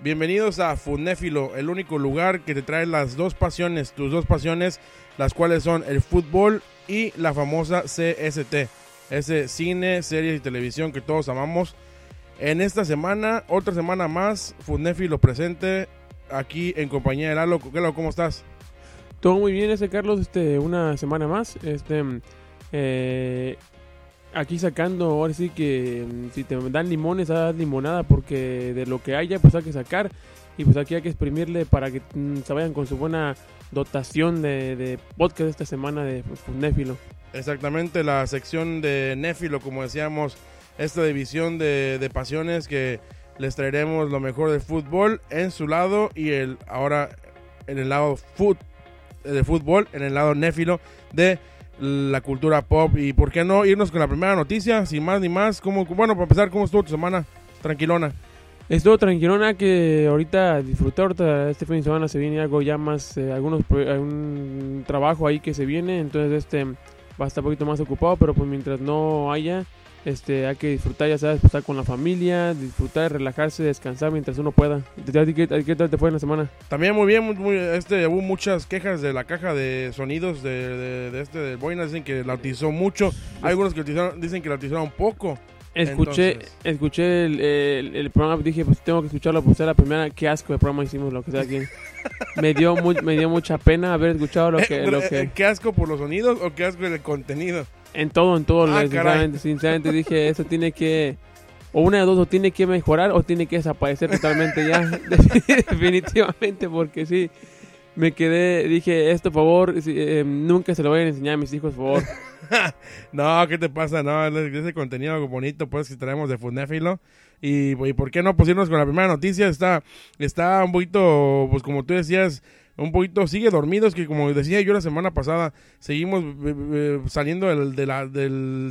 Bienvenidos a Funéfilo, el único lugar que te trae las dos pasiones, tus dos pasiones, las cuales son el fútbol y la famosa CST, ese cine, series y televisión que todos amamos. En esta semana, otra semana más, Funéfilo presente aquí en compañía de Lalo. Lalo, ¿cómo estás? Todo muy bien, ese Carlos, este, una semana más. Este, eh, aquí sacando, ahora sí que mm, si te dan limones, haz limonada, porque de lo que haya, pues hay que sacar. Y pues aquí hay que exprimirle para que mm, se vayan con su buena dotación de, de podcast esta semana de Néfilo. Exactamente, la sección de Néfilo, como decíamos, esta división de, de pasiones que les traeremos lo mejor del fútbol en su lado y el ahora en el lado foot, de fútbol, en el lado néfilo de la cultura pop. Y por qué no irnos con la primera noticia, sin más ni más. como bueno, para empezar, ¿cómo estuvo tu semana? Tranquilona. Estuvo tranquilona que ahorita disfruté, ahorita este fin de semana se viene algo ya más, eh, algunos, un trabajo ahí que se viene, entonces este va a estar un poquito más ocupado, pero pues mientras no haya, este, hay que disfrutar, ya sabes, estar con la familia, disfrutar, relajarse, descansar mientras uno pueda. ¿Qué, tal te fue en la semana? También muy bien, muy, este, hubo muchas quejas de la caja de sonidos de, de, este de Boina, dicen que la utilizó mucho, hay algunos que dicen que la utilizaron poco. Escuché, escuché el, el, programa, dije, pues tengo que escucharlo, pues la primera, qué asco de programa hicimos, lo que sea aquí. me dio me dio mucha pena haber escuchado lo que, lo que... ¿Qué asco por los sonidos o qué asco el contenido? En todo, en todo. Ah, sinceramente, sinceramente dije, eso tiene que... O una de dos, o tiene que mejorar o tiene que desaparecer totalmente ya. Definitivamente, porque sí. Me quedé, dije, esto, por favor, eh, nunca se lo voy a enseñar a mis hijos, por favor. no, ¿qué te pasa? No, ese contenido bonito, pues, que traemos de Funéfilo. Y, y, ¿por qué no? Pues irnos con la primera noticia. Está, está un poquito, pues, como tú decías, un poquito sigue dormidos que como decía yo la semana pasada seguimos eh, eh, saliendo del,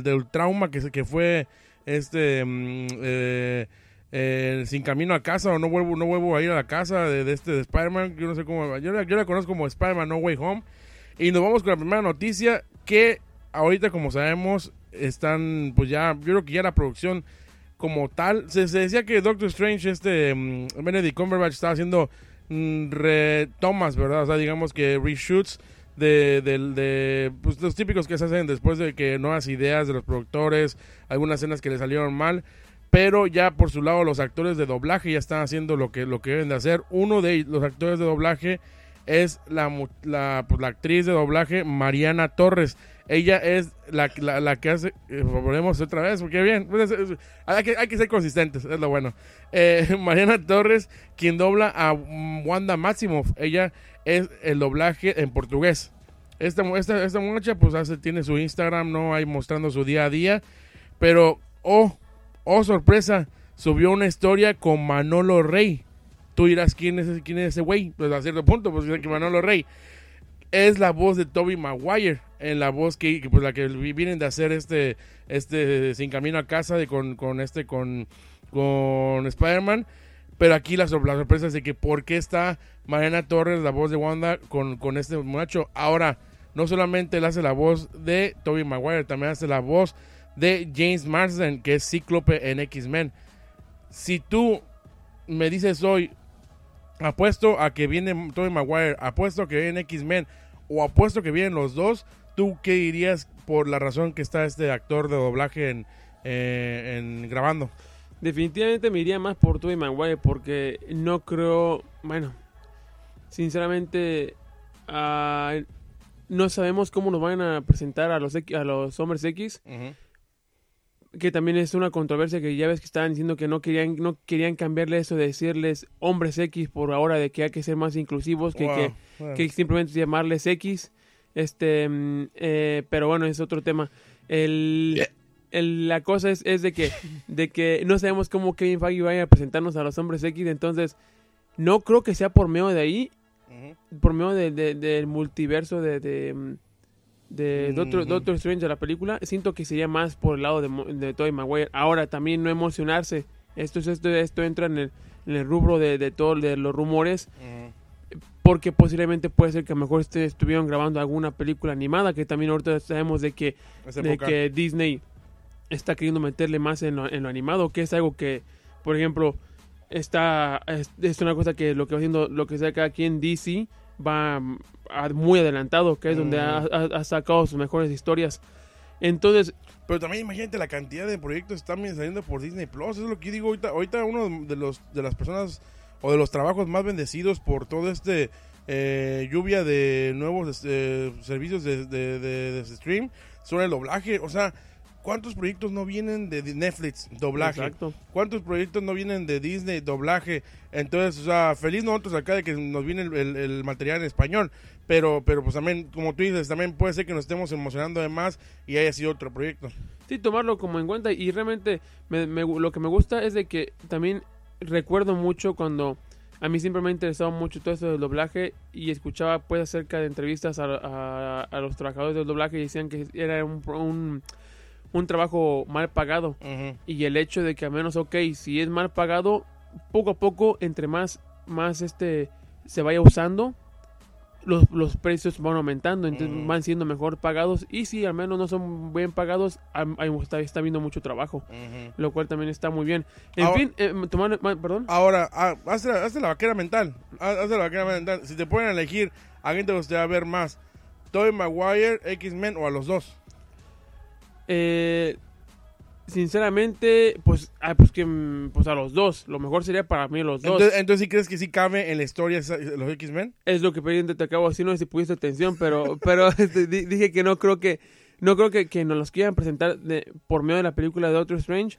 del, trauma que, que fue este mm, eh, sin camino a casa o no vuelvo no vuelvo a ir a la casa de, este de Spider-Man yo no sé cómo yo, yo la conozco como Spider-Man No Way Home y nos vamos con la primera noticia que ahorita como sabemos están pues ya yo creo que ya la producción como tal se, decía que Doctor Strange este mm, Benedict Cumberbatch estaba haciendo retomas, ¿verdad? O sea, digamos que reshoots de, de, pues, los típicos que se hacen después de que nuevas ideas de los productores, algunas escenas que le salieron mal, pero ya por su lado los actores de doblaje ya están haciendo lo que, lo que deben de hacer. Uno de los actores de doblaje es la, la, pues, la actriz de doblaje Mariana Torres. Ella es la, la, que hace. Eh, volvemos otra vez, porque bien. Pues, hay, que, hay que ser consistentes, es lo bueno. Eh, Mariana Torres, quien dobla a Wanda Maximoff. Ella es el doblaje en portugués. Esta, esta, esta muchacha, pues, hace, tiene su Instagram, ¿no? Ahí mostrando su día a día. Pero, oh, oh, sorpresa. Subió una historia con Manolo Rey. Tú dirás, ¿quién es, quién es ese güey? Pues a cierto punto, pues que Manolo Rey es la voz de Toby Maguire, en la voz que, pues la que vienen de hacer este, este Sin Camino a Casa de con, con este, con, con Spider-Man. Pero aquí la, sorpresa es de que por qué está Mariana Torres, la voz de Wanda, con, con este muchacho. Ahora, no solamente él hace la voz de Toby Maguire, también hace la voz de James Marsden, que es Cíclope en X-Men. Si tú me dices hoy, apuesto a que viene Tobey Maguire, apuesto a que viene X-Men o apuesto que vienen los dos, ¿tú qué dirías por la razón que está este actor de doblaje en, eh, grabando? Definitivamente me iría más por Tobey Maguire porque no creo, bueno, sinceramente ah, no sabemos cómo nos van a presentar a los, a los hombres X que también es una controversia que ya ves que estaban diciendo que no querían no querían cambiarle eso de decirles hombres X por ahora de que hay que ser más inclusivos que, que, simplemente llamarles X. Este mm, eh, pero bueno es otro tema. El, la cosa es, es, de que de que no sabemos cómo Kevin Feige vaya a presentarnos a los hombres X. Entonces no creo que sea por medio de ahí por medio de, del multiverso de mm, de Doctor, Strange de la película, siento que sería más por el lado de, de Tobey Maguire. Ahora, también no emocionarse. Esto, esto, esto entra en el, en el rubro de, de todos de los rumores. Porque posiblemente puede ser que a lo mejor este, estuvieron grabando alguna película animada, que también ahorita sabemos de que, de que Disney está queriendo meterle más en lo, en lo animado, que es algo que, por ejemplo, está es, es una cosa que lo que va haciendo lo que saca aquí en DC va mm, muy adelantado que es donde ha, Ujú. ha- ha sacado sus mejores historias entonces Pero también imagínate la cantidad de proyectos que están saliendo por Disney Plus. Eso es lo que digo ahorita. Ahorita uno de los de las personas o de los trabajos más bendecidos por todo este eh, lluvia de nuevos este, servicios de, de, de- de stream son el doblaje. O sea, ¿cuántos proyectos no vienen de Netflix? Doblaje. exacto ¿Cuántos proyectos no vienen de Disney, doblaje? Entonces, o sea, feliz nosotros acá de que nos viene el, el- el material en español. Pero, pero pues también, como tú dices, también puede ser que nos estemos emocionando de más y haya sido otro proyecto. sí tomarlo como en cuenta y realmente me- me- lo que me gusta es de que también recuerdo mucho cuando a mí siempre me ha interesado mucho todo esto del doblaje y escuchaba pues acerca de entrevistas a, a- a los trabajadores del doblaje y decían que era un, un, un trabajo mal pagado y el hecho de que al menos ok si es mal pagado poco a poco entre más más este se vaya usando los, los precios van aumentando entonces van siendo mejor pagados y si al menos no son bien pagados hay- está, está habiendo mucho trabajo lo cual también está muy bien en Ahora- fin eh, tomando perdón Ahora, ah, hazte, la- hazte la vaquera mental. Haz- Hazte la vaquera mental. Si te pueden elegir, ¿a quién te gustaría ver más? ¿Tobey Maguire, X-Men o a los dos? Eh, sinceramente pues ah, pues que mm, pues a los dos lo mejor sería para mí los dos Entonces, entonces ¿sí crees que sí cabe en la historia los X-Men? es lo que presidente te acabo decir, no sé si pudiste atención, pero, pero este, di- dije que no creo que no creo que, que nos los quieran presentar de, por medio de la película de Doctor Strange,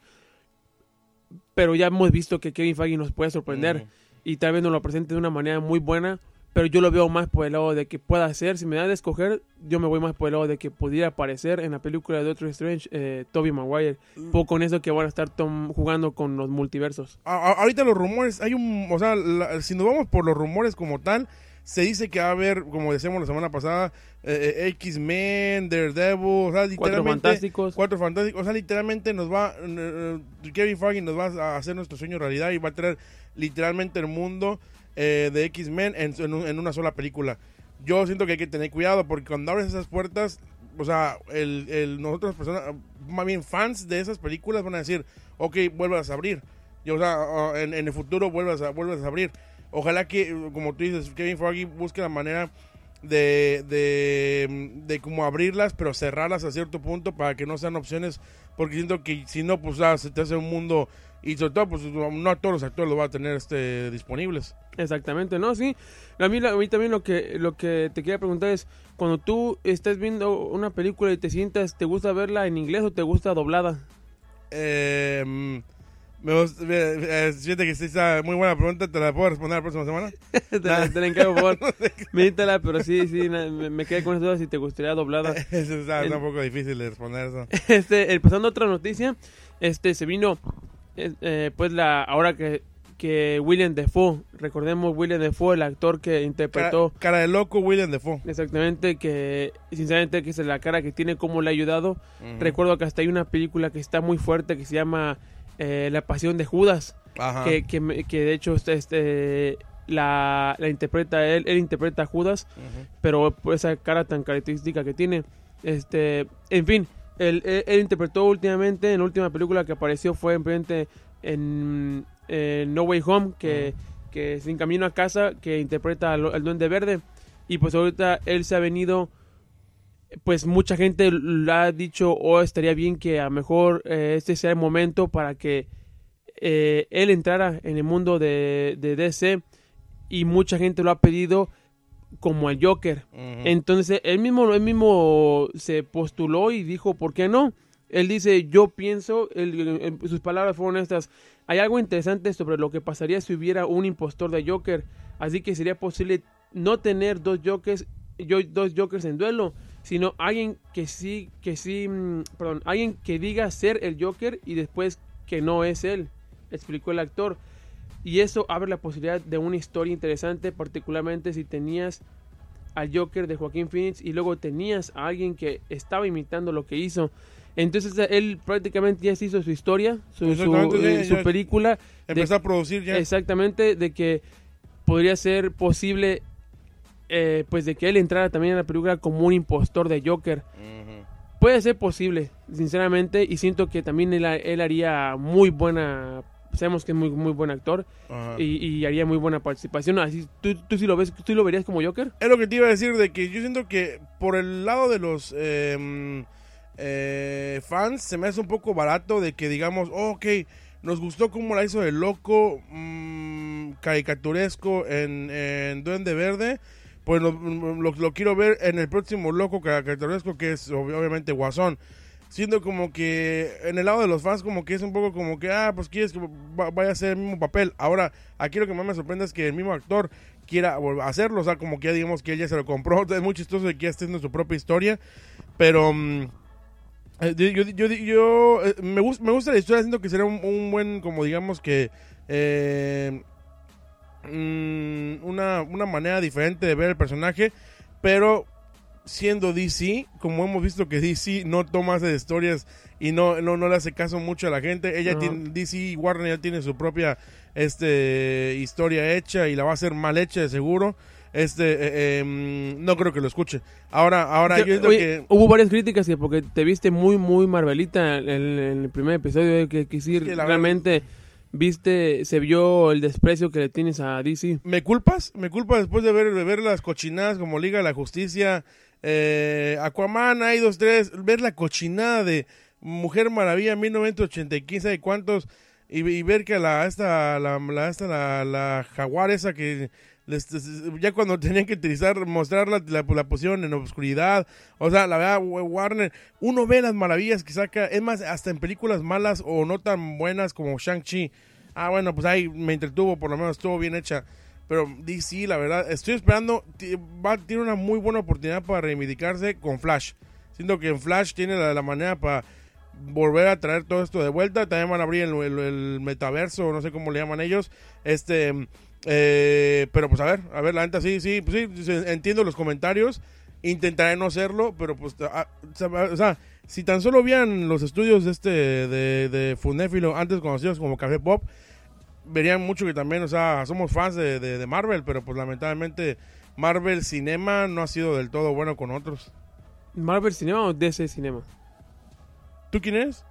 pero ya hemos visto que Kevin Feige nos puede sorprender Ujú. y tal vez nos lo presente de una manera muy buena, pero yo lo veo más por el lado de que pueda ser, si me da de escoger, yo me voy más por el lado de que pudiera aparecer en la película de Doctor Strange eh, Tobey Maguire, poco con eso que van a estar tom- jugando con los multiversos. A- ahorita los rumores, hay un, o sea, la- si nos vamos por los rumores como tal, se dice que va a haber, como decíamos la semana pasada, eh, eh, X-Men, Daredevil, o sea, Cuatro literalmente... fantásticos. Cuatro fantásticos, o sea, literalmente nos va, eh, Kevin Feige nos va a hacer nuestro sueño realidad y va a traer literalmente el mundo eh, de X-Men en, en un- en una sola película. Yo siento que hay que tener cuidado porque cuando abres esas puertas, o sea, el, el, nosotros personas, más bien fans de esas películas van a decir, ok, vuelvas a abrir. Y, o sea, en, el futuro vuelvas a, vuelvas a abrir. Ojalá que, como tú dices, Kevin Feige busque la manera de, de, de como abrirlas, pero cerrarlas a cierto punto para que no sean opciones, porque siento que si no, pues se te hace un mundo, y sobre todo, pues no todos los actores los va a tener este disponibles. Exactamente, no, sí. A mí, a mí también lo que, lo que te quería preguntar es, cuando tú estás viendo una película y te sientas, ¿te gusta verla en inglés o te gusta doblada? Eh, mm, me gusta, eh, fíjate que sí está muy buena pregunta, te la puedo responder la próxima semana. te, la, te la encargo, por favor. Medítala, pero sí, sí, me, me quedé con esa duda si te gustaría doblada. Eso está, un poco difícil de responder eso. Este, el, pasando a otra noticia, este, se vino, eh, pues la, ahora que, que William Defoe, recordemos William Defoe, el actor que Cara, interpretó cara de loco William Defoe. exactamente, que sinceramente que es la cara que tiene, cómo le ha ayudado. Ujú. Recuerdo que hasta hay una película que está muy fuerte que se llama eh, La Pasión de Judas, Ajá. que, que, que de hecho este, este, la, la interpreta él, él interpreta a Judas, Ujú. pero por esa cara tan característica que tiene. Este, en fin, él, él- él interpretó últimamente, en la última película que apareció fue en, en, en No Way Home, que, que Sin Camino a Casa, que interpreta al, al Duende Verde. Y pues ahorita él se ha venido, pues mucha gente le ha dicho, o estaría bien que a lo mejor eh, este sea el momento para que eh, él entrara en el mundo de, de DC. Y mucha gente lo ha pedido como el Joker. Entonces, él mismo, él mismo se postuló y dijo, ¿por qué no? Él dice, yo pienso, él- él- sus palabras fueron estas, hay algo interesante sobre lo que pasaría si hubiera un impostor de Joker, así que sería posible no tener dos Jokers, yo, dos Jokers en duelo, sino alguien que sí, que sí, mm, perdón, alguien que diga ser el Joker y después que no es él, explicó el actor. Y eso abre la posibilidad de una historia interesante, particularmente si tenías al Joker de Joaquín Phoenix y luego tenías a alguien que estaba imitando lo que hizo. Entonces él prácticamente ya se hizo su historia, su, su, eh, su película, de- Empezó a producir ya. exactamente de que podría ser posible, eh, pues de que él entrara también en la película como un impostor de Joker. Puede ser posible, sinceramente, y siento que también él, él haría muy buena sabemos que es muy, muy buen actor y, y haría muy buena participación. Así, ¿tú, ¿Tú sí lo ves? ¿Tú lo verías como Joker? Es lo que te iba a decir de que yo siento que por el lado de los eh, eh, fans se me hace un poco barato de que digamos, oh, ok, nos gustó cómo la hizo el loco mm, caricaturesco en, en Duende Verde. Pues lo, lo- lo quiero ver en el próximo loco caricaturesco que es ob- obviamente Guasón. Siendo como que en el lado de los fans como que es un poco como que, ah, pues quieres que va- vaya a hacer el mismo papel. Ahora, aquí lo que más me sorprende es que el mismo actor quiera hacerlo, o sea, como que ya digamos que ella se lo compró. Es muy chistoso de que ya esté haciendo su propia historia, pero... mm, eh, yo, yo, yo, eh, me, gusta, me gusta la historia, siento que será un, un buen, como digamos que... eh, mm, una, una manera diferente de ver el personaje, pero siendo DC, como hemos visto que DC no toma esas historias y no, no, no le hace caso mucho a la gente, ella Ajá. tiene, DC y Warner ya tiene su propia este, historia hecha y la va a hacer mal hecha de seguro. Este, eh, eh, mm, no creo que lo escuche. Ahora, ahora yo Yo- oye, que... Hubo varias críticas que porque te viste muy, muy Marvelita en, en el primer episodio, que, que sí, Es que la realmente viste, se vio el desprecio que le tienes a DC. ¿Me culpas? ¿Me culpas después de ver, de ver las cochinadas como Liga de la Justicia, eh, Aquaman, hay dos, tres, ver la cochinada de Mujer Maravilla 1985, ¿sabe cuántos? Y, y ver que la, esta, la, esta, la, jaguar esa que les- ya cuando tenían que utilizar, mostrarla, la, la pusieron en oscuridad. O sea, la verdad, Warner, uno ve las maravillas que saca, es más, hasta en películas malas o no tan buenas como Shang-Chi. Ah, bueno, pues ahí me entretuvo, por lo menos estuvo bien hecha. Pero DC, la verdad, estoy esperando, va, tiene una muy buena oportunidad para reivindicarse con Flash. Siento que en Flash tiene la, la manera para volver a traer todo esto de vuelta. También van a abrir el, el- metaverso, no sé cómo le llaman ellos. Este, eh, pero pues a ver, a ver, la neta sí, sí, pues sí, entiendo los comentarios. Intentaré no hacerlo, pero pues, ah, o sea, si tan solo vieran los estudios de este, de, de Funéfilo, antes conocidos como Café Pop, verían mucho que también, o sea, somos fans de, de- de Marvel, pero pues lamentablemente Marvel Cinema no ha sido del todo bueno con otros. ¿Marvel Cinema o DC Cinema? ¿Tú quién eres?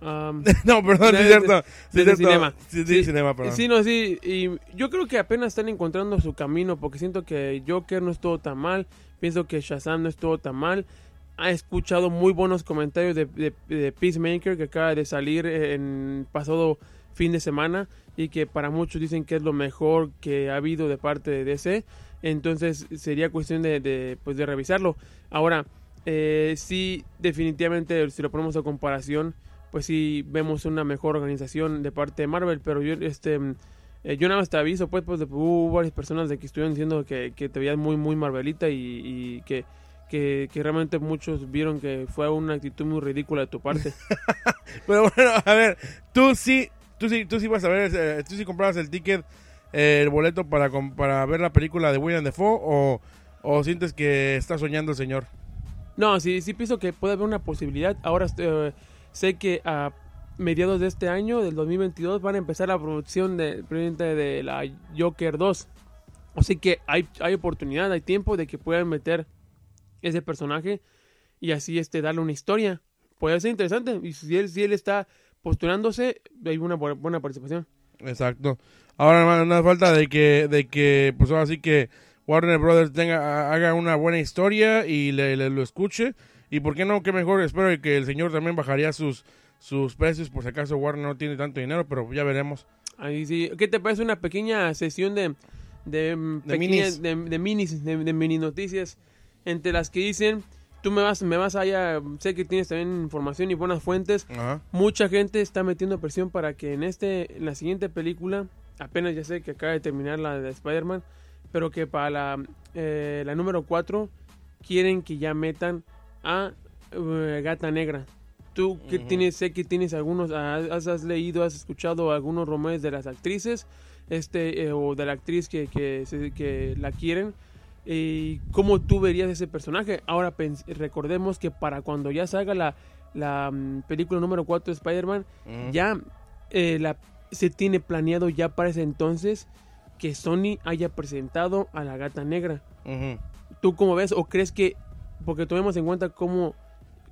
Um, no, perdón, De- es cierto. Sí, es cierto. Cinema. Sí, sí, Sí, Cinema, perdón. Sí, no, sí, y yo creo que apenas están encontrando su camino porque siento que Joker no estuvo tan mal, pienso que Shazam no estuvo tan mal. Ha escuchado muy buenos comentarios de, de- de Peacemaker que acaba de salir en pasado fin de semana y que para muchos dicen que es lo mejor que ha habido de parte de DC. Entonces sería cuestión de, de, pues, de revisarlo. Ahora, eh, sí, definitivamente, si lo ponemos a comparación, pues sí vemos una mejor organización de parte de Marvel, pero yo este eh, yo nada más te aviso pues, pues hubo varias personas de que estuvieron diciendo que, que te veías muy muy Marvelita y, y que, que, que realmente muchos vieron que fue una actitud muy ridícula de tu parte. Pero bueno, a ver, tú sí, tú sí, tú sí vas a ver, eh, tú sí comprabas el ticket, eh, el boleto para, para ver la película de William Defoe o, o sientes que está soñando el señor. No, sí, sí pienso que puede haber una posibilidad. Ahora eh, sé que a mediados de este año, del 2022, van a empezar la producción de, de la Joker 2. Así que hay, hay oportunidad, hay tiempo de que puedan meter ese personaje y así este darle una historia. Puede ser interesante. Y si él, si él está postulándose, hay una bu- buena participación. Exacto. Ahora nada más falta de que, de que, pues ahora sí que Warner Brothers tenga, haga una buena historia y le, le- lo escuche. Y por qué no, qué mejor, espero que el señor también bajaría sus, sus precios por si acaso Warner no tiene tanto dinero, pero ya veremos. Ahí sí. ¿Qué te parece una pequeña sesión de, de, mm, De pequeñas- minis. de, de minis, de, de mini noticias? Entre las que dicen, tú me vas, me vas allá, sé que tienes también información y buenas fuentes. Ajá. Mucha gente está metiendo presión para que en este, en la siguiente película, apenas ya sé que acaba de terminar la de Spider-Man, pero que para la, eh, la número 4 quieren que ya metan a eh, Gata Negra. Tú que tienes, sé que tienes algunos, has, has leído, has escuchado algunos rumores de las actrices, este, eh, o de la actriz que, que, que la quieren. Y cómo tú verías ese personaje. Ahora recordemos que para cuando ya salga la, la mm, película número 4 de Spider-Man, ya eh, la, se tiene planeado ya para ese entonces que Sony haya presentado a la gata negra. Ujú. ¿Tú cómo ves? ¿O crees que, porque tomemos en cuenta cómo,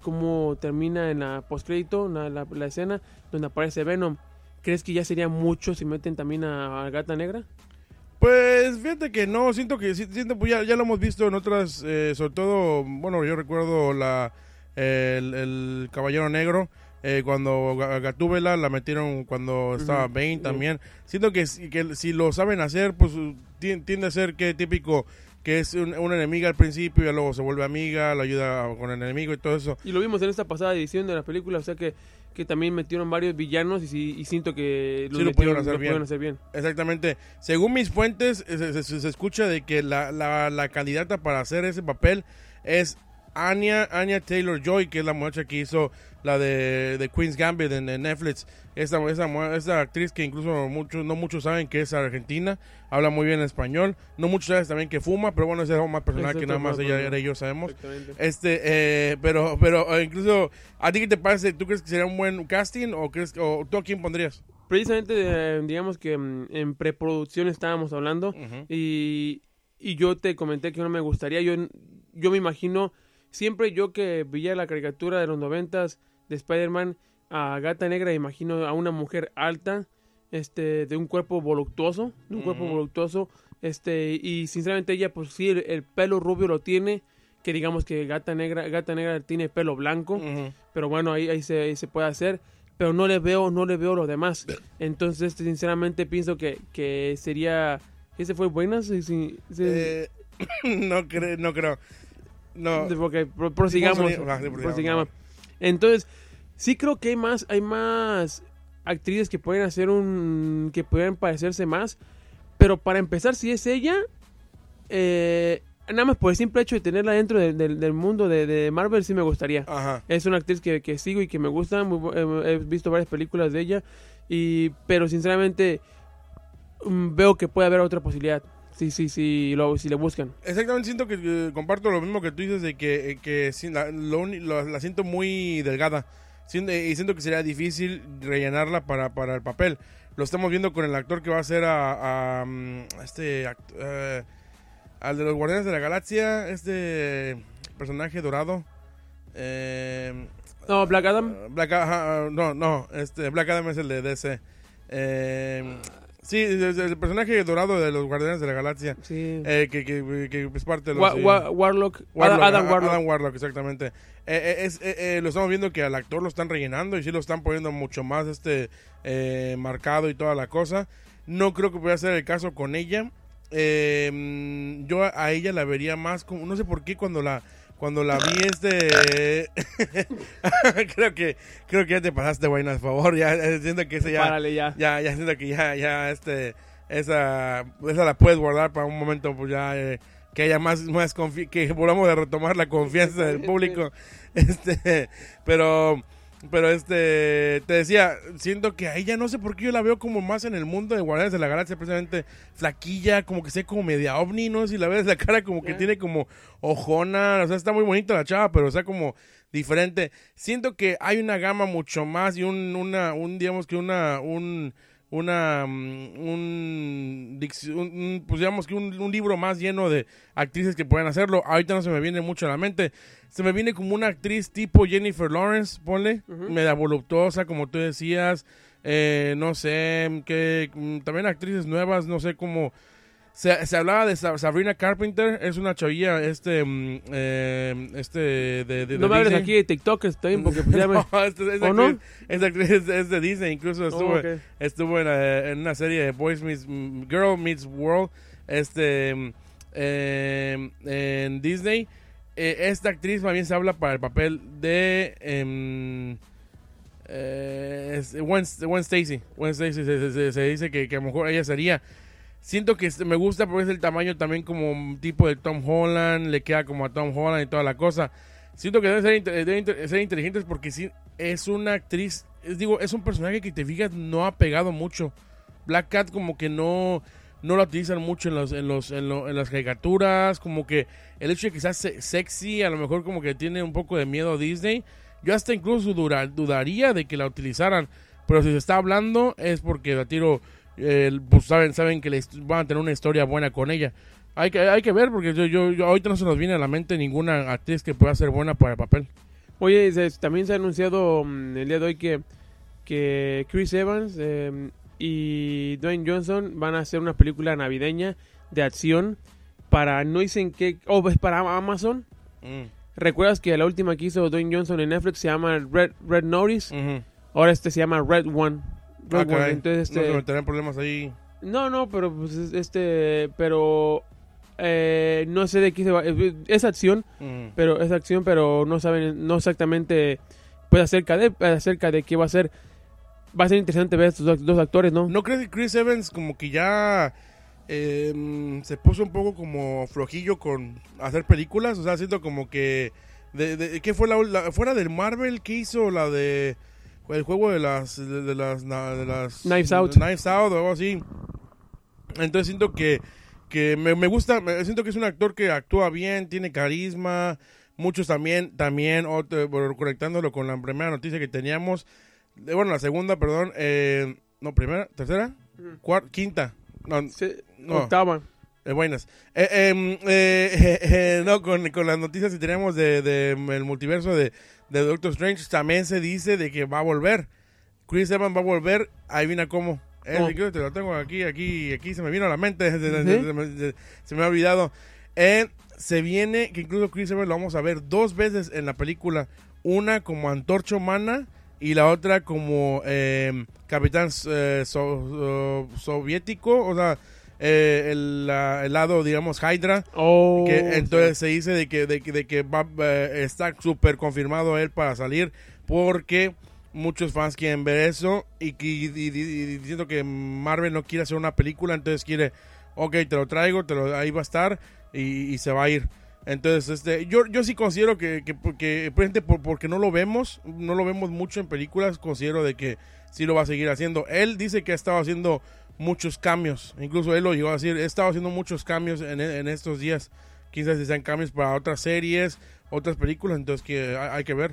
cómo termina en la postcrédito, la, la, la escena donde aparece Venom, ¿crees que ya sería mucho si meten también a, a Gata Negra? Pues fíjate que no, siento que siento, pues ya, ya lo hemos visto en otras, eh, sobre todo, bueno, yo recuerdo la el, el Caballero Negro, eh, cuando Ga- Gatúbela la metieron cuando estaba Ujú. Bane también. Siento que, si- que si lo saben hacer, pues tien- tiende a ser que típico que es un- una enemiga al principio y luego se vuelve amiga, la ayuda con el enemigo y todo eso. Y lo vimos en esta pasada edición de la película, o sea que, que también metieron varios villanos y, sí- y siento que Sí lo metieron- pudieron hacer lo bien. pudieron hacer bien. Exactamente. Según mis fuentes, eh, se, se- se escucha de que la, la, la candidata para hacer ese papel es Anya, Anya Taylor Joy, que es la muchacha que hizo la de, de Queen's Gambit en, en Netflix. Esa, esa, esa actriz que incluso muchos, no muchos saben que es argentina, habla muy bien español. No muchos saben también que fuma, pero bueno, ese es algo más personal que nada más ella, y yo sabemos. Este, eh, pero, pero eh, incluso, ¿a ti qué te parece? ¿Tú crees que sería un buen casting o crees o tú a quién pondrías? Precisamente, eh, digamos que mm, en preproducción estábamos hablando y, y yo te comenté que no me gustaría. Yo, yo me imagino, siempre yo que veía la caricatura de los noventas de Spider-Man, a Gata Negra, imagino a una mujer alta, este, de un cuerpo voluptuoso, de un cuerpo voluptuoso, este, y sinceramente ella, pues sí, el, el pelo rubio lo tiene, que digamos que Gata Negra, Gata Negra tiene pelo blanco, pero bueno, ahí, ahí, se, ahí se puede hacer, pero no le veo, no le veo lo demás. Entonces, sinceramente pienso que, que sería, ese fue buena, sí, sí. Eh, no, creo, no creo. No. porque pro- prosigamos, prosigamos. Entonces, sí creo que hay más, hay más actrices que pueden hacer un, que pueden parecerse más, pero para empezar, si es ella, eh, nada más por el simple hecho de tenerla dentro del- mundo de, de Marvel, sí me gustaría. Ajá. Es una actriz que, que sigo y que me gusta. muy eh, he visto varias películas de ella. Y, pero sinceramente mm, veo que puede haber otra posibilidad. Sí, sí, sí, lo, si le buscan. Exactamente, siento que eh, comparto lo mismo que tú dices de que, eh, que la, lo uni- lo- la siento muy delgada. Siento- eh, y siento que sería difícil rellenarla para, para el papel. Lo estamos viendo con el actor que va a ser a, a, mm, a este act- al de los Guardianes de la Galaxia, este personaje dorado. Eh, No, Black Adam. Black, ajá, no, no, este, Black Adam es el de DC. Eh, sí, es el personaje dorado de los Guardianes de la Galaxia. Sí. Eh, que, que, que es parte de los... Wa- Wa- Warlock. Warlock, Adam ajá, Warlock. Adam Warlock, exactamente. Eh, eh, es, eh, eh, lo estamos viendo que al actor lo están rellenando y sí lo están poniendo mucho más este eh, marcado y toda la cosa. No creo que pueda ser el caso con ella. Yo a- a ella la vería más como... No sé por qué cuando la... Cuando la vi este... creo que creo que ya te pasaste, Wayne, por favor. Ya siento que ese ya... Párale ya. Ya, ya siento que ya, ya, este, esa, esa la puedes guardar para un momento, pues ya, eh, que haya más, más confi- que volvamos a retomar la confianza del público, este, pero, pero este, te decía, siento que a ella no sé por qué yo la veo como más en el mundo de Guardianes de la Galaxia, precisamente flaquilla, como que sé como media ovni, ¿no? Si la ves la cara como que tiene como ojona, o sea, está muy bonita la chava, pero o sea, como diferente. Siento que hay una gama mucho más y un, una, un, digamos que una, un, una, mm, un, un- pues digamos que un, un libro más lleno de actrices que pueden hacerlo. Ahorita no se me viene mucho a la mente. Se me viene como una actriz tipo Jennifer Lawrence, ponle, Ujú. media voluptuosa, como tú decías. Eh, no sé, que mm, también actrices nuevas, no sé cómo. Se, se hablaba de Sa- Sabrina Carpenter, es una chavilla, este, mm, eh, este, de, de- de No me hables aquí de TikTok, estoy porque pues ya me... No, esta- esa ¿O no? actriz es, es de Disney, incluso estuvo, Oh, estuvo en, eh, en una serie de Boys Meets mm, Girl Meets World, este, mm, eh, en Disney. Eh, esta actriz más bien se habla para el papel de em, eh, es Gwen, Stacy. Gwen Stacy se- se dice que, que a lo mejor ella sería. Siento que me gusta porque es el tamaño también como tipo de Tom Holland, le queda como a Tom Holland y toda la cosa. Siento que deben ser, deben ser inteligentes porque sí, es una actriz, es, digo, es un personaje que te fijas no ha pegado mucho. Black Cat como que no, no la utilizan mucho en, los, en, los, en, en las caricaturas, como que el hecho de que sea se- sexy, a lo mejor como que tiene un poco de miedo a Disney. Yo hasta incluso dura- dudaría de que la utilizaran, pero si se está hablando es porque la tiro, eh, pues saben, saben que les van a tener una historia buena con ella. Hay que, hay que ver porque yo, yo, yo- ahorita no se nos viene a la mente ninguna actriz que pueda ser buena para el papel. Oye, se- también se ha anunciado mm, el día de hoy que que Chris Evans eh, y Dwayne Johnson van a hacer una película navideña de acción para no dicen que oh es para Amazon. Mm, recuerdas que la última que hizo Dwayne Johnson en Netflix se llama Red Red Notice ahora este se llama Red One Ah, One. caray. entonces No se este meterán problemas ahí. no no pero pues es- este pero eh, no sé de qué se va es, acción Mm. pero es acción pero no saben no exactamente pues acerca de acerca de qué va a ser va a ser interesante ver estos dos, dos actores no ¿No crees que Chris Evans como que ya eh, se puso un poco como flojillo con hacer películas? O sea, siento como que... De, de- ¿Qué fue la, la- fuera del Marvel? ¿Qué hizo la de... El juego de las... De, de las, de las... Knives Out. de Knives Out o algo así. Entonces siento que... Que me, me gusta... me- siento que es un actor que actúa bien, tiene carisma. Muchos también... También, otro- conectándolo con la primera noticia que teníamos... eh, Bueno, la segunda, perdón. eh, no, primera, tercera, cuarta, quinta. No, Sí, No. octava eh, buenas. Eh, em, eh, eh, eh, no, con, con las noticias que tenemos de, de, el multiverso de, de Doctor Strange, también se dice de que va a volver. Chris Evans va a volver. Ahí viene cómo. Eh, te lo tengo aquí, aquí, aquí se me vino a la mente, se, me, se- se me ha olvidado. Eh, se viene, que incluso Chris Evans lo vamos a ver dos veces en la película. Una como antorcha humana y la otra como eh, capitán eh, so- so- soviético, o sea, eh, el, la- el lado, digamos, Hydra. oh Que entonces se dice de que, de, que- de que va, eh, está súper confirmado él para salir porque muchos fans quieren ver eso y, que- y- y- y diciendo que Marvel no quiere hacer una película, entonces quiere, ok, te lo traigo, te lo, ahí va a estar y, se va a ir. Entonces, este, yo, yo sí considero que, que porque, precisamente por- porque no lo vemos, no lo vemos mucho en películas, considero de que sí lo va a seguir haciendo. Él dice que ha estado haciendo muchos cambios, incluso él lo llegó a decir, he estado haciendo muchos cambios en, en estos días, quizás sean cambios para otras series, otras películas, entonces que hay, hay que ver.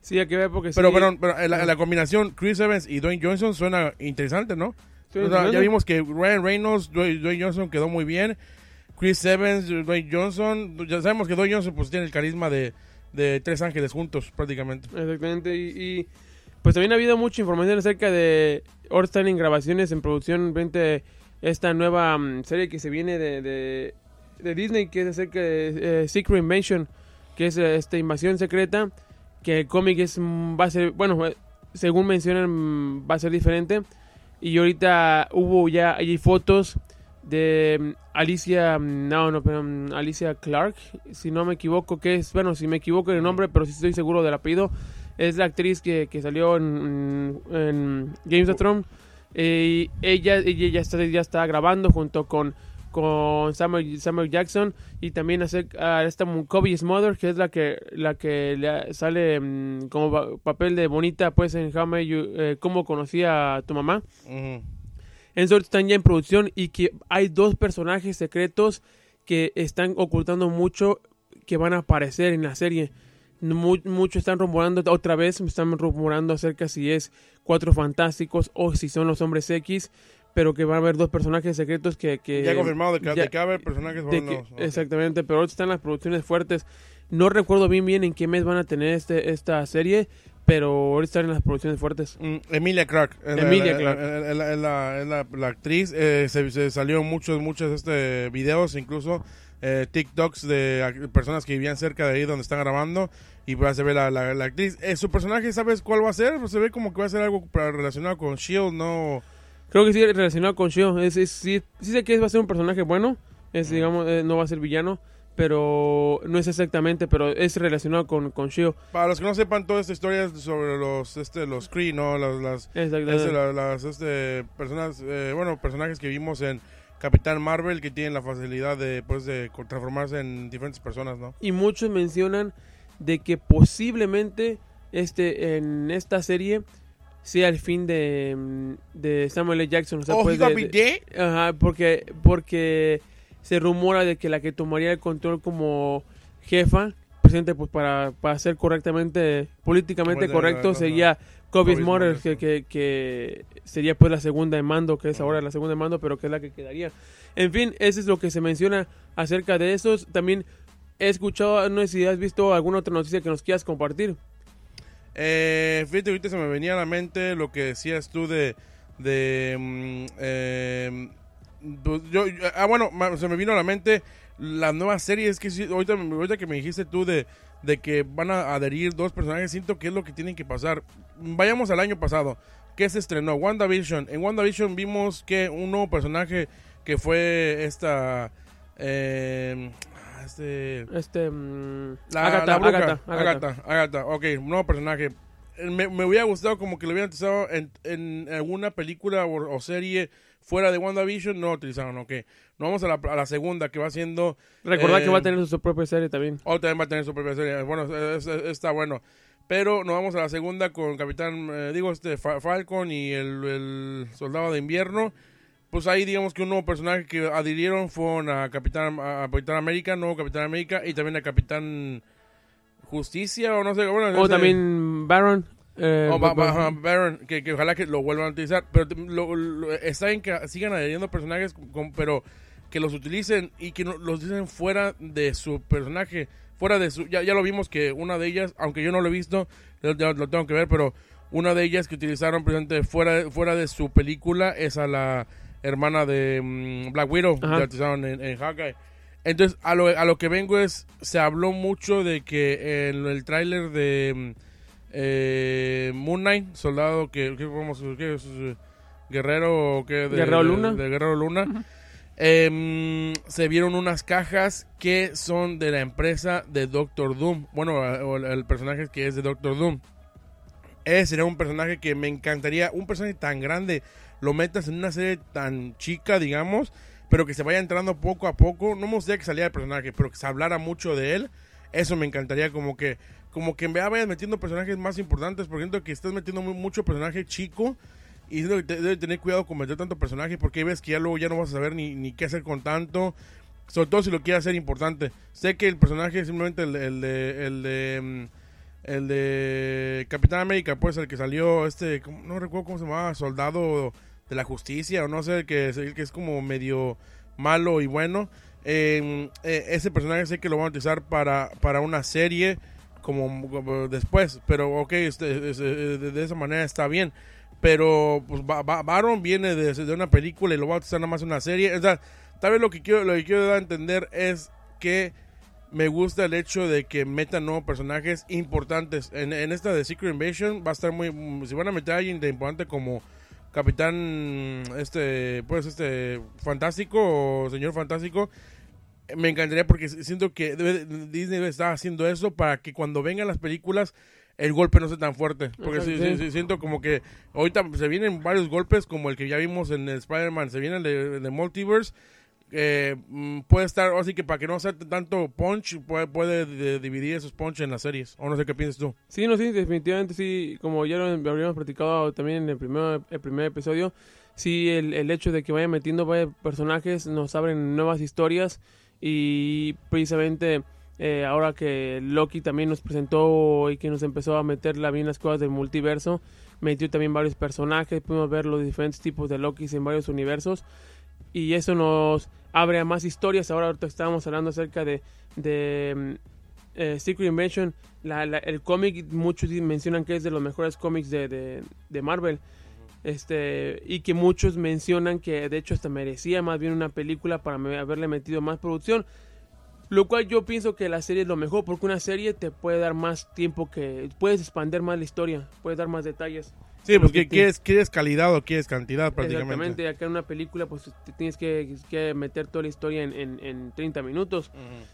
sí hay que ver porque Pero, sí, pero, la, combinación Chris Evans y Dwayne Johnson suena interesante, ¿no? sí, O sea, ¿no? ya vimos que Ryan Reynolds, Dwayne Dwayne Johnson quedó muy bien. Chris Evans, Dwayne Johnson. Ya sabemos que Dwayne Johnson pues tiene el carisma de, de tres ángeles juntos prácticamente. Exactamente, y, y, pues también ha habido mucha información acerca de están en grabaciones, en producción, frente esta nueva mm, serie que se viene de, de, de Disney, que es acerca de eh, Secret Invasion, que es eh, esta invasión secreta, que el cómic es, mm, va a ser, bueno, eh, según mencionan, mm, va a ser diferente, y ahorita hubo ya, hay fotos de Alicia, no, no, pero Alicia Clark, si no me equivoco, que es, bueno, si me equivoco el nombre, pero sí estoy seguro del apellido, es la actriz que, que salió en, en Games of Thrones. Eh, y ella, ella ya, está, ya está grabando junto con, con Samuel, Samuel Jackson y también hace a esta mu- Kobe Smother, que es la que, la que le sale mm, como pa- papel de bonita pues en How May You- eh, cómo conocí a tu mamá. En Sword están ya en producción y que hay dos personajes secretos que están ocultando mucho que van a aparecer en la serie. Mu- Muchos están rumorando otra vez, están rumorando acerca si es Cuatro Fantásticos o si son los Hombres X, pero que van a haber dos personajes secretos que... que ya confirmado de que, ya- de que va a haber personajes de Exactamente, pero ahora están las producciones fuertes. No recuerdo bien bien en qué mes van a tener este, esta serie, pero ahora están en las producciones fuertes. Mm, Emilia Clark. Emilia la- Clarke. la- Es la, es la- es la- la actriz. eh, se, se salió muchos, muchos este, videos, incluso eh, TikToks de personas que vivían cerca de ahí donde están grabando. Y pues se ve la, la, la actriz. Eh, su personaje, ¿sabes cuál va a ser? Pues se ve como que va a ser algo relacionado con Shield, ¿no? Creo que sí relacionado con Shio. Es, es- sí, sí sé que va a ser un personaje bueno. Es, digamos, eh, no va a ser villano. Pero no es exactamente, pero es relacionado con, con Shio. Para los que no sepan, toda esta historia es sobre los, este, los Kree, ¿no? Las, las, este, la- las este, personas, eh, bueno, personajes que vimos en Capitán Marvel que tienen la facilidad de, pues, de transformarse en diferentes personas, ¿no? Y muchos mencionan de que posiblemente este en esta serie sea el fin de, de Samuel L. Jackson. O sea, oh, pues, he gonna de- be de- dead? Ajá, porque, porque se rumora de que la que tomaría el control como jefa, presidente, pues para, para ser correctamente, políticamente Bueno, correcto, sería Kobe Smulders, que, que, que sería pues la segunda de mando, que es ahora la segunda de mando, pero que es la que quedaría. En fin, eso es lo que se menciona acerca de esos. También he escuchado, no sé si has visto alguna otra noticia que nos quieras compartir. Eh, fíjate, ahorita se me venía a la mente lo que decías tú de... de mm, eh, pues, yo, yo- ah, bueno, se me vino a la mente la nueva serie. Es que sí, ahorita, ahorita que me dijiste tú de, de que van a adherir dos personajes, siento que es lo que tienen que pasar. Vayamos al año pasado. que se estrenó? WandaVision. En WandaVision vimos que un nuevo personaje que fue esta... eh, este... Este. mm, La, Agatha, la bruja. Agatha, Agatha. Agatha, Agatha, ok, un nuevo personaje. Me, me hubiera gustado como que lo hubieran utilizado en, en alguna película o, o serie fuera de WandaVision, no utilizaron, ok. Nos vamos a la, a la segunda, que va siendo... Recordad eh, que va a tener su propia serie también. o también va a tener su propia serie. Bueno, es- es- está bueno. Pero nos vamos a la segunda con Capitán, eh, digo, este Fa- Falcon y el, el Soldado de Invierno. Pues ahí digamos que un nuevo personaje que adhirieron fue a Capitán, a Capitán América, nuevo Capitán América y también a Capitán Justicia o no sé. Bueno, O también Baron. Eh, o Ba- Ba- Ba- ajá, Baron, que, que ojalá que lo vuelvan a utilizar. Pero lo- lo- está bien que sigan adhiriendo personajes, con- pero que los utilicen y que no, los utilicen fuera de su personaje. Fuera de su. Ya, ya lo vimos que una de ellas, aunque yo no lo he visto, lo, lo tengo que ver, pero una de ellas que utilizaron precisamente fuera, fuera de su película es a la hermana de mm, Black Widow, que Ajá. la utilizaron en, en Hawkeye. Entonces, a lo, a lo que vengo es, se habló mucho de que en el tráiler de mm, eh, Moon Knight, soldado que, que vamos, que es, eh, guerrero o qué, de, Guerrero Luna. de Guerrero Luna, em, se vieron unas cajas que son de la empresa de Doctor Doom. Bueno, el, el personaje que es de Doctor Doom. Ese sería un personaje que me encantaría, un personaje tan grande, lo metas en una serie tan chica, digamos, pero que se vaya entrando poco a poco. No me gustaría que saliera el personaje, pero que se hablara mucho de él. Eso me encantaría, como que, como que en vez vayas metiendo personajes más importantes, por ejemplo, que estás metiendo mu- mucho personaje chico. Y siento que te- debes tener cuidado con meter tanto personaje, porque veces que ya luego ya no vas a saber ni, qué hacer con tanto. Sobre todo si lo quieres hacer importante. Sé que el personaje es simplemente el, de. El de mm, el de Capitán América, pues el que salió, este, no recuerdo cómo se llamaba, Soldado de la Justicia, o no sé, el que es, como medio malo y bueno. Eh, eh, ese personaje sé que lo van a utilizar para, para una serie como, después, pero ok, este, es- es- de, esa manera está bien. Pero pues Ba- Ba- Baron viene de, una película y lo va a utilizar nada más una serie. O sea, tal vez lo que quiero, lo que quiero dar a entender es que me gusta el hecho de que metan nuevos personajes importantes. En, en esta de Secret Invasion va a estar muy... Si van a meter a alguien de importante como Capitán, este, pues este, Fantástico o Señor Fantástico, me encantaría porque siento que debe- Disney está haciendo eso para que cuando vengan las películas el golpe no sea tan fuerte. Porque sí, sí. sí, siento como que ahorita se vienen varios golpes como el que ya vimos en Spider-Man, se viene el de, de Multiverse. eh, mm, puede estar, así que para que no sea tanto punch, puede, puede de- dividir esos punch en las series. O no sé qué piensas tú. Sí, no, sí, definitivamente sí. Como ya lo habríamos platicado también en el primer, el primer episodio, sí, el, el hecho de que vayan metiendo vaya, personajes nos abren nuevas historias y precisamente eh, ahora que Loki también nos presentó y que nos empezó a meter la bien las cosas del multiverso, metió también varios personajes, pudimos ver los diferentes tipos de Lokis en varios universos y eso nos abre a más historias. Ahora estábamos hablando acerca de, de mm, eh, Secret Invasion, la- la- el cómic, muchos mencionan que es de los mejores cómics de, de- de Marvel. Este, y que muchos mencionan que de hecho hasta merecía más bien una película para haberle metido más producción. Lo cual yo pienso que la serie es lo mejor porque una serie te puede dar más tiempo que puedes expandir más la historia, puedes dar más detalles. Sí, pues que quieres, quieres calidad o quieres cantidad prácticamente. Exactamente, acá en una película pues te tienes que, que meter toda la historia en, en, en 30 minutos,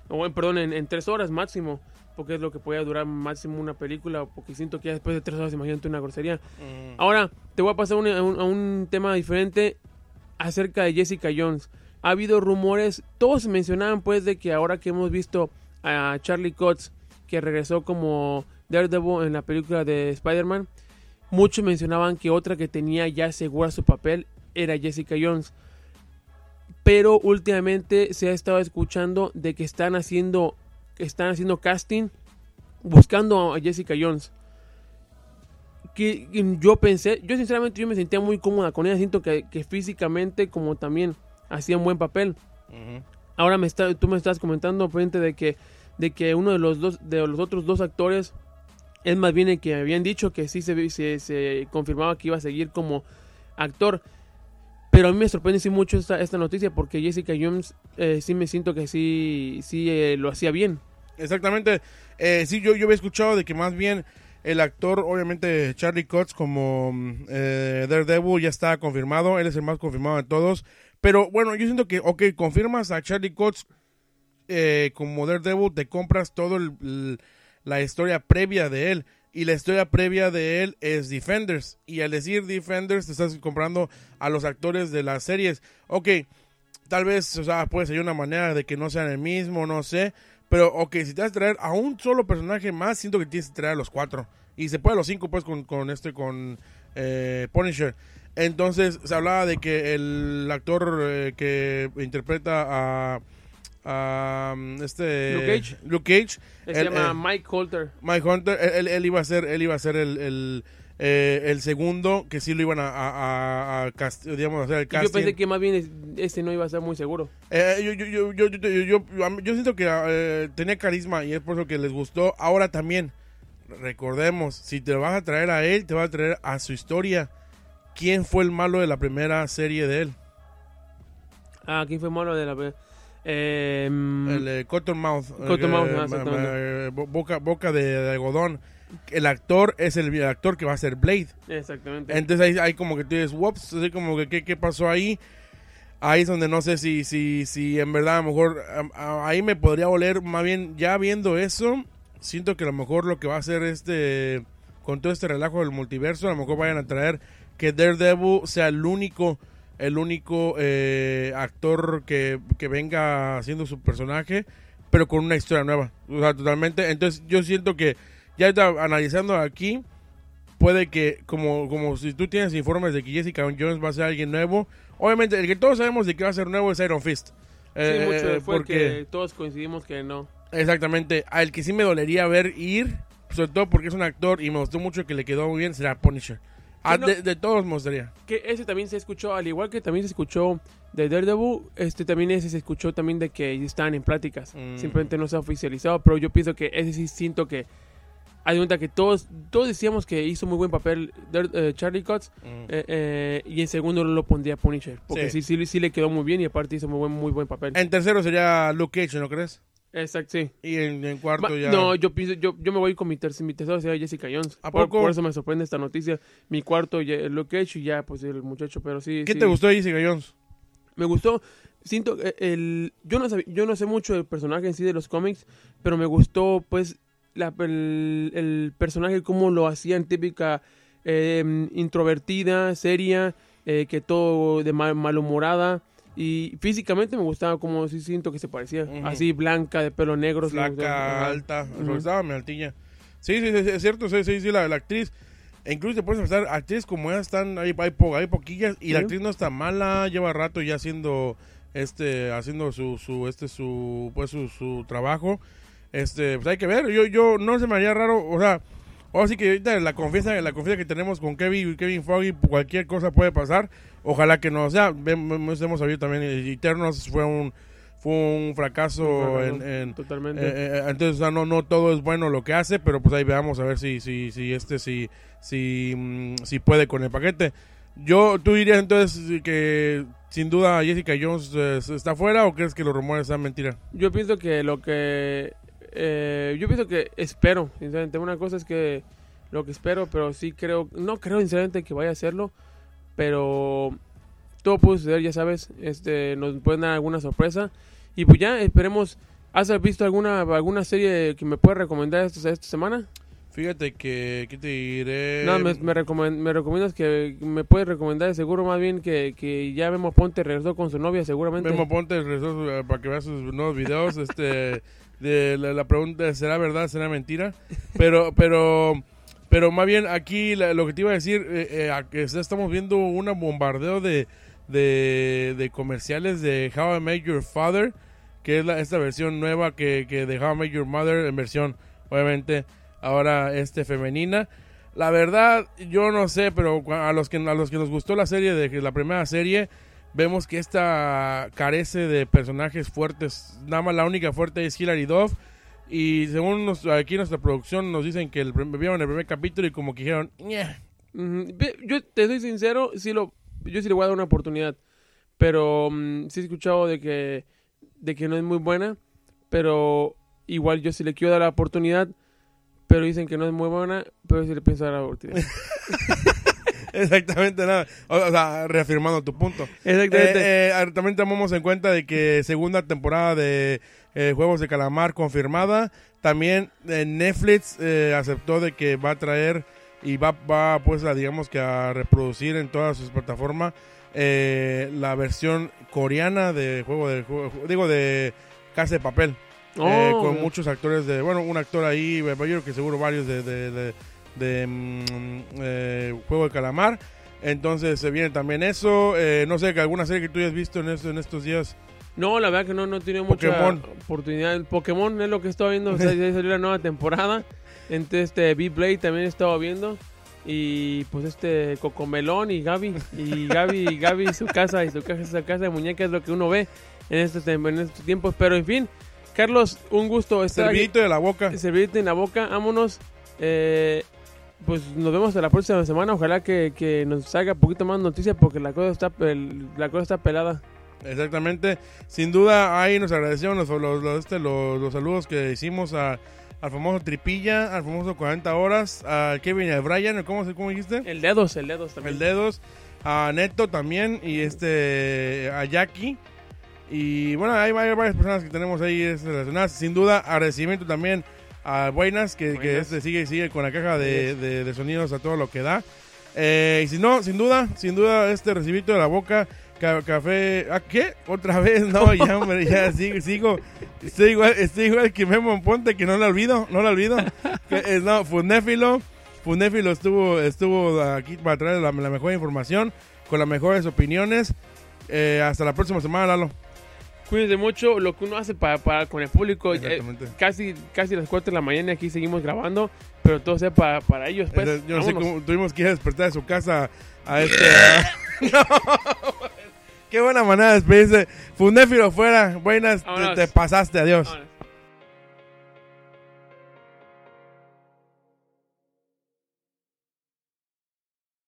o en- perdón, en, en 3 horas máximo, porque es lo que podía durar máximo una película, porque siento que ya después de 3 horas imagínate una grosería. Ahora, te voy a pasar un- a, un, a un tema diferente acerca de Jessica Jones. Ha habido rumores, todos mencionaban pues de que ahora que hemos visto a Charlie Cox, que regresó como Daredevil en la película de Spider-Man, muchos mencionaban que otra que tenía ya segura su papel era Jessica Jones. Pero últimamente se ha estado escuchando de que están haciendo, están haciendo casting buscando a Jessica Jones que que yo pensé, yo sinceramente yo me sentía muy cómoda con ella, siento que, que físicamente como también hacía un buen papel. Ahora me está, tú me estás comentando frente de que de que uno de los dos de los otros dos actores Es más bien el que habían dicho que sí se, se, confirmaba que iba a seguir como actor. Pero a mí me sorprende sí mucho esta, esta noticia porque Jessica Jones eh, sí me siento que sí, sí eh, lo hacía bien. Exactamente. Eh, sí, yo, yo había escuchado de que más bien el actor, obviamente Charlie Cox como mm, Daredevil ya está confirmado. Él es el más confirmado de todos. Pero bueno, yo siento que, ok, confirmas a Charlie Cox como Daredevil, te compras todo el- la historia previa de él. Y la historia previa de él es Defenders. Y al decir Defenders, te estás comprando a los actores de las series. Ok, tal vez, o sea, puede ser una manera de que no sean el mismo, no sé. Pero, ok, si te vas a traer a un solo personaje más, siento que tienes que traer a los cuatro. Y se puede a los cinco, pues, con, con este, con eh, Punisher. Entonces, se hablaba de que el actor eh, que interpreta a, a, um, este Luke Cage. Luke Cage, Él se él, llama eh, Mike Holter. Mike Hunter, él, iba a ser, él iba a ser el, el, eh, el segundo que sí lo iban a, a, a- a cast- digamos, hacer el casting. yo pensé que más bien es- ese no iba a ser muy seguro. Eh, yo, yo, yo, yo, yo, siento que eh, tenía carisma y es por eso que les gustó. Ahora también, recordemos, si te vas a traer a él, te vas a traer a su historia. ¿Quién fue el malo de la primera serie de él? Ah, ¿quién fue malo de la... Eh, mm, El eh, Cottonmouth. Cottonmouth, eh, eh, boca, boca de, de algodón. El actor es el, el actor que va a ser Blade. exactamente. Entonces ahí, ahí como que tú dices, whoops, así como que ¿qué, qué pasó ahí? Ahí es donde no sé si, si, si en verdad a lo mejor a- ahí me podría oler, más bien ya viendo eso, siento que a lo mejor lo que va a hacer este, con todo este relajo del multiverso, a lo mejor vayan a traer que Daredevil sea el único, el único eh, actor que, que venga haciendo su personaje, pero con una historia nueva, o sea, totalmente. Entonces yo siento que ya está analizando aquí, puede que, como, como si tú tienes informes de que Jessica Jones va a ser alguien nuevo, obviamente el que todos sabemos de que va a ser nuevo es Iron Fist. Sí, Eh, mucho eh, porque, que todos coincidimos que no. exactamente, al que sí me dolería ver ir, sobre todo porque es un actor y me gustó mucho que le quedó muy bien, será Punisher. Ah, no. de, de todos me gustaría. Que ese también se escuchó, al igual que también se escuchó de Daredevil, este también ese se escuchó también de que están en pláticas. Mm. Simplemente no se ha oficializado, pero yo pienso que ese sí siento que hay cuenta que todos todos decíamos que hizo muy buen papel eh, Charlie Cox Mm. eh, eh, y en segundo lo pondría Punisher, porque Sí. sí. Sí, sí, le quedó muy bien y aparte hizo muy buen muy buen papel. En tercero sería Luke Cage, ¿no crees? Exacto, sí. Y en, en cuarto Ma- ya... No, yo pienso, yo, yo me voy con mi, tercer, mi tercero sería Jessica Jones. ¿A Por- poco? Por, eso me sorprende esta noticia. Mi cuarto, ya- Luke Cage y ya, pues el muchacho, pero sí. ¿Qué sí. te gustó de Jessica Jones? Me gustó. Siento eh, el yo no sab- yo no sé mucho del personaje en sí de los cómics, pero me gustó pues la, el, el personaje cómo lo hacían típica eh, introvertida, seria, eh, que todo de mal, malhumorada y físicamente me gustaba como sí siento que se parecía, así blanca de pelo negro. Flaca, alta, Ujú. estaba mi altilla. Sí, sí, sí, es cierto, sí, sí, sí, la, la actriz. E incluso te puedes pensar, actrices como ella están, hay, hay, po- hay poquillas, y la actriz no está mala, lleva rato ya haciendo, este, haciendo su, su, este, su, pues su, su trabajo. Este, pues hay que ver, yo, yo, no se me haría raro, o sea, ahora sí que ahorita la confianza, la confianza que tenemos con Kevin, Kevin Foggy, cualquier cosa puede pasar, ojalá que no, o sea, vemos- hemos sabido también, eh, Eternos fue un, fue un fracaso en- en Totalmente. eh, eh, entonces, o sea, no, no todo es bueno lo que hace, pero pues ahí veamos a ver si, si, si este, si, si, mm, si puede con el paquete. Yo, ¿tú dirías entonces que sin duda Jessica Jones eh, está fuera o crees que los rumores sean mentira? Yo pienso que lo que. eh, yo pienso que espero, sinceramente. Una cosa es que lo que espero, pero sí creo. No creo, sinceramente, que vaya a hacerlo. Pero todo puede suceder, ya sabes. Este, nos pueden dar alguna sorpresa. Y pues ya, esperemos. ¿Has visto alguna alguna serie que me puedas recomendar esta, esta semana? Fíjate que, ¿qué te diré? no, me, me, recomen- me recomiendas que me puedes recomendar, seguro más bien que, que ya Memo Ponte regresó con su novia, seguramente. Memo Ponte regresó, eh, para que veas sus nuevos videos. este, de la, la pregunta será verdad, será mentira. Pero, pero, pero más bien aquí la- lo que te iba a decir, eh, eh, estamos viendo un bombardeo de, de, de comerciales de How I Met Your Father, que es esta versión nueva que, que de How I Met Your Mother en versión, obviamente, ahora este femenina. La verdad, yo no sé, pero a los que a los que nos gustó la serie de la primera serie, vemos que esta carece de personajes fuertes. Nada más la única fuerte es Hilary Duff. Y según nos- aquí nuestra producción nos dicen que el, vieron el primer capítulo y como que dijeron, "Ñe". Ujú. Ve, Yo te soy sincero, sí lo, yo sí le voy a dar una oportunidad. Pero mm, sí he escuchado de que, de que no es muy buena. Pero igual yo sí le quiero dar la oportunidad. Pero dicen que no es muy buena. Pero sí le pienso dar la oportunidad. Exactamente nada. O, o sea, reafirmando tu punto. Exactamente. Eh, eh, también tomamos en cuenta de que segunda temporada de eh, Juegos de Calamar confirmada. También eh, Netflix eh, aceptó de que va a traer y va, va pues a digamos que a reproducir en todas sus plataformas eh, la versión coreana de juego de juego, digo de Casa de Papel. eh, Oh, con muchos actores de, bueno, un actor ahí, yo creo que seguro varios de, de, de- de, mm, Juego de Calamar. Entonces se viene también eso. Eh, no sé, que alguna serie que tú hayas visto en, esto- en estos días. No, la verdad que no, no he tenido mucha Pokémon. oportunidad. El Pokémon es lo que estaba viendo. o sea, ya salió la nueva temporada. Entonces, este, B-Blade también he estado viendo. Y pues este Cocomelón y Gaby. Y Gaby, y Gaby, su casa y su casa, esa casa de muñeca es lo que uno ve en estos, tem- en estos tiempos. Pero en fin, Carlos, un gusto estar. Servidito de la boca. servirte en la boca. Vámonos. Eh, pues nos vemos la próxima semana. Ojalá que, que nos salga un poquito más noticias porque la cosa está, la cosa está pelada. Exactamente. Sin duda, ahí nos agradecemos los, los, los, este, los, los saludos que hicimos a, al famoso Tripilla, al famoso 40 horas, a Kevin y a Brian, ¿cómo, cómo dijiste? El dedos, el dedos también. El Dedos, a Neto también y este a Jackie. Y bueno, hay, varias personas que tenemos ahí relacionadas. Sin duda, agradecimiento también a Buenas, que, que este sigue sigue con la caja de, de- de sonidos a todo lo que da. Eh, y si no, sin duda, sin duda, este recibito de la boca, ca- café. ¿Ah, qué? ¿Otra vez? No, ya, hombre, ya sigo, sigo. Estoy igual, estoy igual que Memo Ponte, que no lo olvido, no lo olvido. Que, eh, no, Funéfilo. Funéfilo estuvo, estuvo aquí para traer la, la mejor información, con las mejores opiniones. Eh, hasta la próxima semana, Lalo. Cuídense mucho, lo que uno hace para, para con el público. eh, casi, casi las 4 de la mañana aquí seguimos grabando, pero todo sea para, para ellos. Pues. Yo no sé cómo tuvimos que ir a despertar de su casa a este. a- No. Qué buena manera de despedirse. Funéfilo fuera. Buenas, te, pasaste. Adiós. Vámonos.